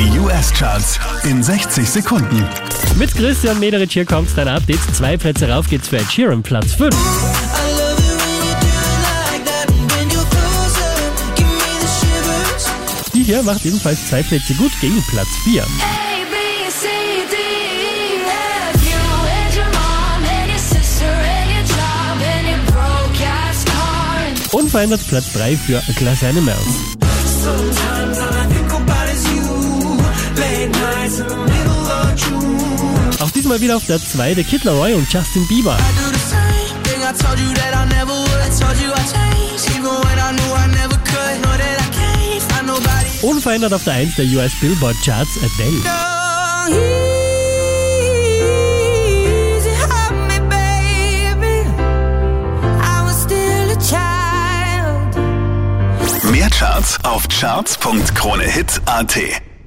Die US-Charts in 60 Sekunden. Mit Christian Mederich hier kommt dein Update. Zwei Plätze rauf geht's für Ed Sheeran, Platz 5. Die hier macht ebenfalls zwei Plätze gut gegen Platz 4. Unverändert Platz 3 für A Glass Animals. Auch diesmal wieder auf der 2 der Kid Laroi und Justin Bieber. Unverändert auf der 1 der US Billboard Charts Adele. Mehr Charts auf charts.kronehit.at.